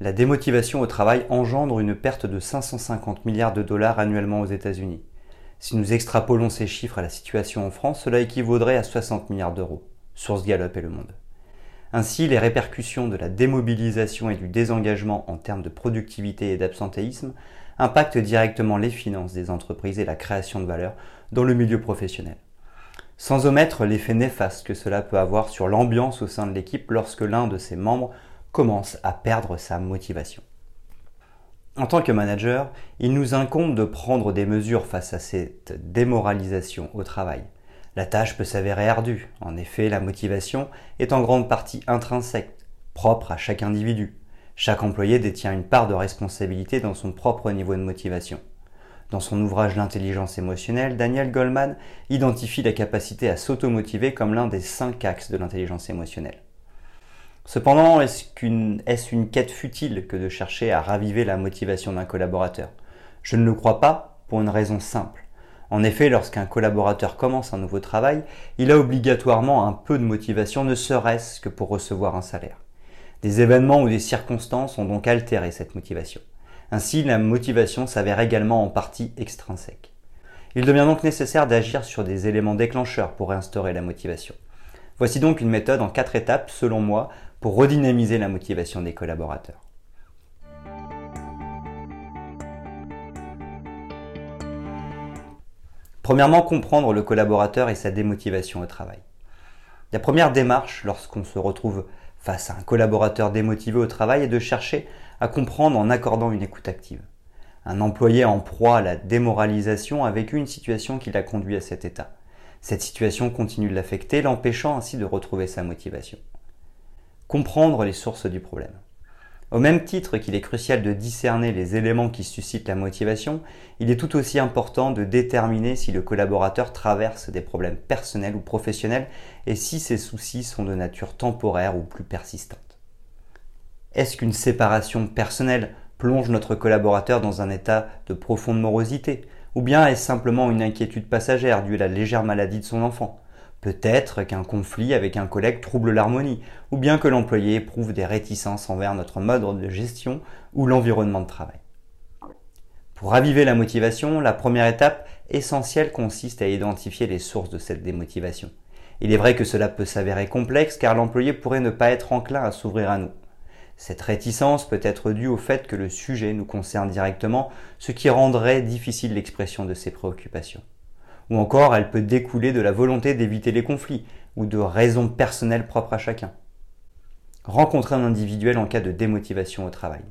la démotivation au travail engendre une perte de 550 milliards de dollars annuellement aux États-Unis. Si nous extrapolons ces chiffres à la situation en France, cela équivaudrait à 60 milliards d'euros. Source Gallup et Le Monde. Ainsi, les répercussions de la démobilisation et du désengagement en termes de productivité et d'absentéisme impactent directement les finances des entreprises et la création de valeur dans le milieu professionnel. Sans omettre l'effet néfaste que cela peut avoir sur l'ambiance au sein de l'équipe lorsque l'un de ses membres commence à perdre sa motivation. En tant que manager, il nous incombe de prendre des mesures face à cette démoralisation au travail. La tâche peut s'avérer ardue. En effet, la motivation est en grande partie intrinsèque, propre à chaque individu. Chaque employé détient une part de responsabilité dans son propre niveau de motivation. Dans son ouvrage L'intelligence émotionnelle, Daniel Goldman identifie la capacité à s'automotiver comme l'un des cinq axes de l'intelligence émotionnelle. Cependant, est-ce une quête futile que de chercher à raviver la motivation d'un collaborateur? Je ne le crois pas pour une raison simple. En effet, lorsqu'un collaborateur commence un nouveau travail, il a obligatoirement un peu de motivation, ne serait-ce que pour recevoir un salaire. Des événements ou des circonstances ont donc altéré cette motivation. Ainsi, la motivation s'avère également en partie extrinsèque. Il devient donc nécessaire d'agir sur des éléments déclencheurs pour réinstaurer la motivation. Voici donc une méthode en quatre étapes, selon moi, pour redynamiser la motivation des collaborateurs. Premièrement, comprendre le collaborateur et sa démotivation au travail. La première démarche lorsqu'on se retrouve face à un collaborateur démotivé au travail est de chercher à comprendre en accordant une écoute active. Un employé en proie à la démoralisation a vécu une situation qui l'a conduit à cet état. Cette situation continue de l'affecter, l'empêchant ainsi de retrouver sa motivation. Comprendre les sources du problème. Au même titre qu'il est crucial de discerner les éléments qui suscitent la motivation, il est tout aussi important de déterminer si le collaborateur traverse des problèmes personnels ou professionnels et si ses soucis sont de nature temporaire ou plus persistante. Est-ce qu'une séparation personnelle plonge notre collaborateur dans un état de profonde morosité ou bien est-ce simplement une inquiétude passagère due à la légère maladie de son enfant? Peut-être qu'un conflit avec un collègue trouble l'harmonie, ou bien que l'employé éprouve des réticences envers notre mode de gestion ou l'environnement de travail. Pour raviver la motivation, la première étape essentielle consiste à identifier les sources de cette démotivation. Il est vrai que cela peut s'avérer complexe car l'employé pourrait ne pas être enclin à s'ouvrir à nous. Cette réticence peut être due au fait que le sujet nous concerne directement, ce qui rendrait difficile l'expression de ses préoccupations. Ou encore, elle peut découler de la volonté d'éviter les conflits, ou de raisons personnelles propres à chacun. Rencontrer un individuel en cas de démotivation au travail.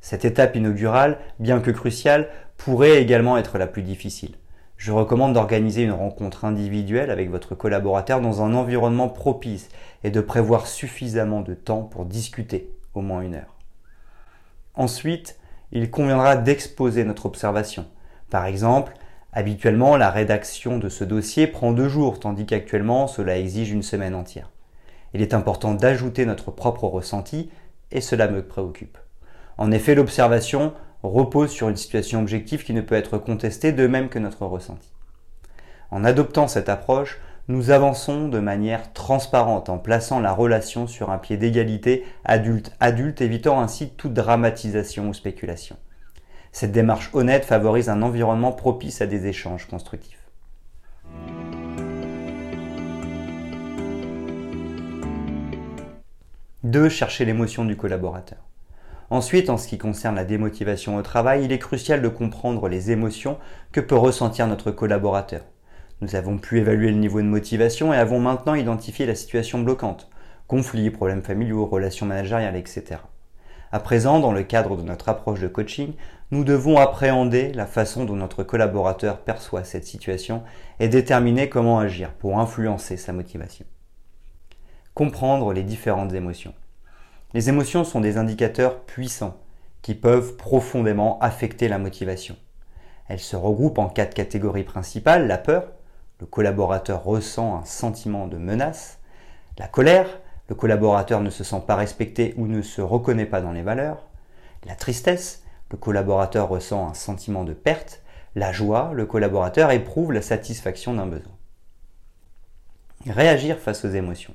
Cette étape inaugurale, bien que cruciale, pourrait également être la plus difficile. Je recommande d'organiser une rencontre individuelle avec votre collaborateur dans un environnement propice et de prévoir suffisamment de temps pour discuter, au moins une heure. Ensuite, il conviendra d'exposer notre observation. Par exemple, habituellement, la rédaction de ce dossier prend deux jours, tandis qu'actuellement, cela exige une semaine entière. Il est important d'ajouter notre propre ressenti, et cela me préoccupe. En effet, l'observation repose sur une situation objective qui ne peut être contestée de même que notre ressenti. En adoptant cette approche, nous avançons de manière transparente en plaçant la relation sur un pied d'égalité adulte-adulte, évitant ainsi toute dramatisation ou spéculation. Cette démarche honnête favorise un environnement propice à des échanges constructifs. Deux, chercher l'émotion du collaborateur. Ensuite, en ce qui concerne la démotivation au travail, il est crucial de comprendre les émotions que peut ressentir notre collaborateur. Nous avons pu évaluer le niveau de motivation et avons maintenant identifié la situation bloquante, conflits, problèmes familiaux, relations managériales, etc. À présent, dans le cadre de notre approche de coaching, nous devons appréhender la façon dont notre collaborateur perçoit cette situation et déterminer comment agir pour influencer sa motivation. Comprendre les différentes émotions. Les émotions sont des indicateurs puissants qui peuvent profondément affecter la motivation. Elle se regroupe en quatre catégories principales. La peur, le collaborateur ressent un sentiment de menace. La colère, le collaborateur ne se sent pas respecté ou ne se reconnaît pas dans les valeurs. La tristesse, le collaborateur ressent un sentiment de perte. La joie, le collaborateur éprouve la satisfaction d'un besoin. Réagir face aux émotions.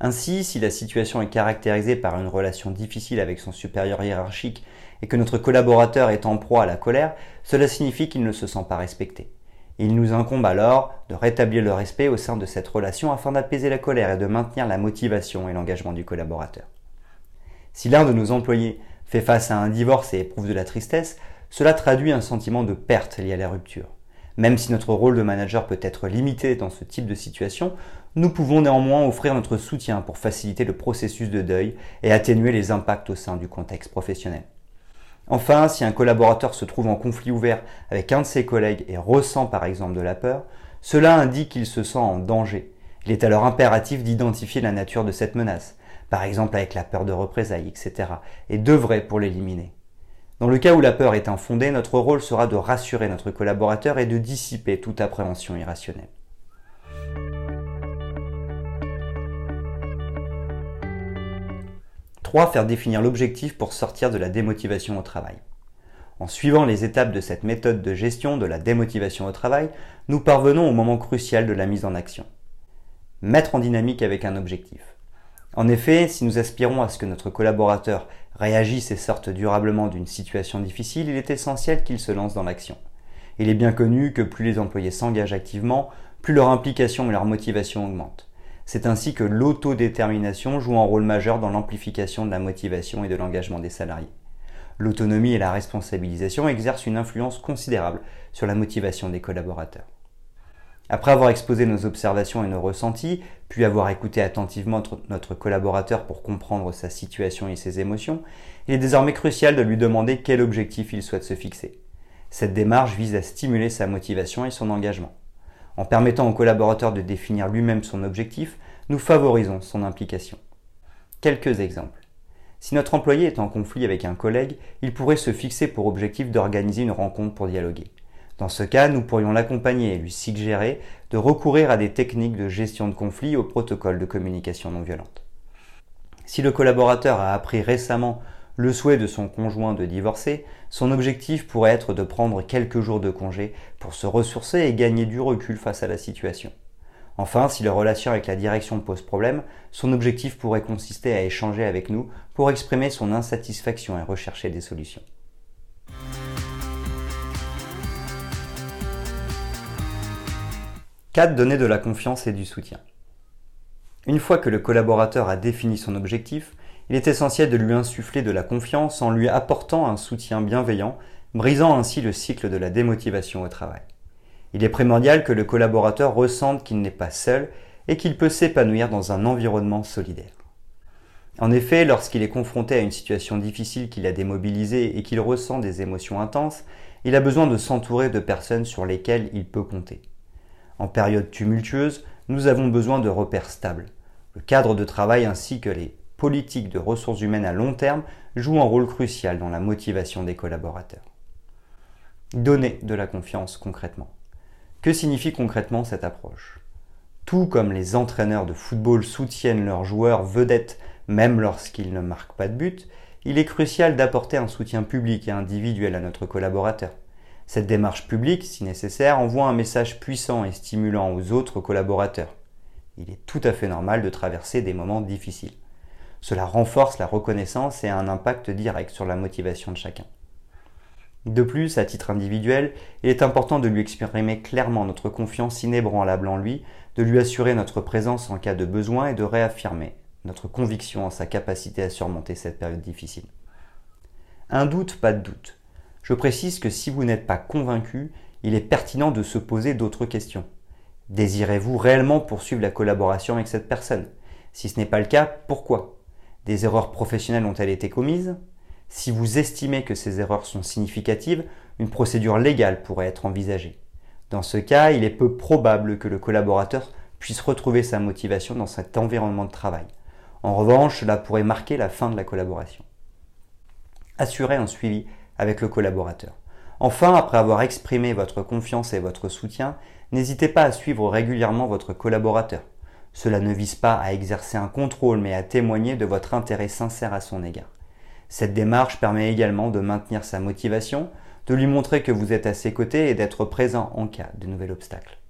Ainsi, si la situation est caractérisée par une relation difficile avec son supérieur hiérarchique et que notre collaborateur est en proie à la colère, cela signifie qu'il ne se sent pas respecté. Il nous incombe alors de rétablir le respect au sein de cette relation afin d'apaiser la colère et de maintenir la motivation et l'engagement du collaborateur. Si l'un de nos employés fait face à un divorce et éprouve de la tristesse, cela traduit un sentiment de perte lié à la rupture. Même si notre rôle de manager peut être limité dans ce type de situation, nous pouvons néanmoins offrir notre soutien pour faciliter le processus de deuil et atténuer les impacts au sein du contexte professionnel. Enfin, si un collaborateur se trouve en conflit ouvert avec un de ses collègues et ressent par exemple de la peur, cela indique qu'il se sent en danger. Il est alors impératif d'identifier la nature de cette menace, par exemple avec la peur de représailles, etc., et d'œuvrer pour l'éliminer. Dans le cas où la peur est infondée, notre rôle sera de rassurer notre collaborateur et de dissiper toute appréhension irrationnelle. 3. Faire définir l'objectif pour sortir de la démotivation au travail. En suivant les étapes de cette méthode de gestion de la démotivation au travail, nous parvenons au moment crucial de la mise en action. Mettre en dynamique avec un objectif. En effet, si nous aspirons à ce que notre collaborateur réagisse et sorte durablement d'une situation difficile, il est essentiel qu'il se lance dans l'action. Il est bien connu que plus les employés s'engagent activement, plus leur implication et leur motivation augmentent. C'est ainsi que l'autodétermination joue un rôle majeur dans l'amplification de la motivation et de l'engagement des salariés. L'autonomie et la responsabilisation exercent une influence considérable sur la motivation des collaborateurs. Après avoir exposé nos observations et nos ressentis, puis avoir écouté attentivement notre collaborateur pour comprendre sa situation et ses émotions, il est désormais crucial de lui demander quel objectif il souhaite se fixer. Cette démarche vise à stimuler sa motivation et son engagement. En permettant au collaborateur de définir lui-même son objectif, nous favorisons son implication. Quelques exemples. Si notre employé est en conflit avec un collègue, il pourrait se fixer pour objectif d'organiser une rencontre pour dialoguer. Dans ce cas, nous pourrions l'accompagner et lui suggérer de recourir à des techniques de gestion de conflit au protocole de communication non violente. Si le collaborateur a appris récemment le souhait de son conjoint de divorcer, son objectif pourrait être de prendre quelques jours de congé pour se ressourcer et gagner du recul face à la situation. Enfin, si la relation avec la direction pose problème, son objectif pourrait consister à échanger avec nous pour exprimer son insatisfaction et rechercher des solutions. 4. Donner de la confiance et du soutien. Une fois que le collaborateur a défini son objectif, il est essentiel de lui insuffler de la confiance en lui apportant un soutien bienveillant, brisant ainsi le cycle de la démotivation au travail. Il est primordial que le collaborateur ressente qu'il n'est pas seul et qu'il peut s'épanouir dans un environnement solidaire. En effet, lorsqu'il est confronté à une situation difficile qui l'a démobilisé et qu'il ressent des émotions intenses, il a besoin de s'entourer de personnes sur lesquelles il peut compter. En période tumultueuse, nous avons besoin de repères stables. Le cadre de travail ainsi que les politique de ressources humaines à long terme joue un rôle crucial dans la motivation des collaborateurs. Donner de la confiance concrètement. Que signifie concrètement cette approche? Tout comme les entraîneurs de football soutiennent leurs joueurs vedettes même lorsqu'ils ne marquent pas de but, il est crucial d'apporter un soutien public et individuel à notre collaborateur. Cette démarche publique, si nécessaire, envoie un message puissant et stimulant aux autres collaborateurs. Il est tout à fait normal de traverser des moments difficiles. Cela renforce la reconnaissance et a un impact direct sur la motivation de chacun. De plus, à titre individuel, il est important de lui exprimer clairement notre confiance inébranlable en lui, de lui assurer notre présence en cas de besoin et de réaffirmer notre conviction en sa capacité à surmonter cette période difficile. Un doute, pas de doute. Je précise que si vous n'êtes pas convaincu, il est pertinent de se poser d'autres questions. Désirez-vous réellement poursuivre la collaboration avec cette personne? Si ce n'est pas le cas, pourquoi? Des erreurs professionnelles ont-elles été commises Si vous estimez que ces erreurs sont significatives, une procédure légale pourrait être envisagée. Dans ce cas, il est peu probable que le collaborateur puisse retrouver sa motivation dans cet environnement de travail. En revanche, cela pourrait marquer la fin de la collaboration. Assurer un suivi avec le collaborateur. Enfin, après avoir exprimé votre confiance et votre soutien, n'hésitez pas à suivre régulièrement votre collaborateur. Cela ne vise pas à exercer un contrôle, mais à témoigner de votre intérêt sincère à son égard. Cette démarche permet également de maintenir sa motivation, de lui montrer que vous êtes à ses côtés et d'être présent en cas de nouvel obstacle.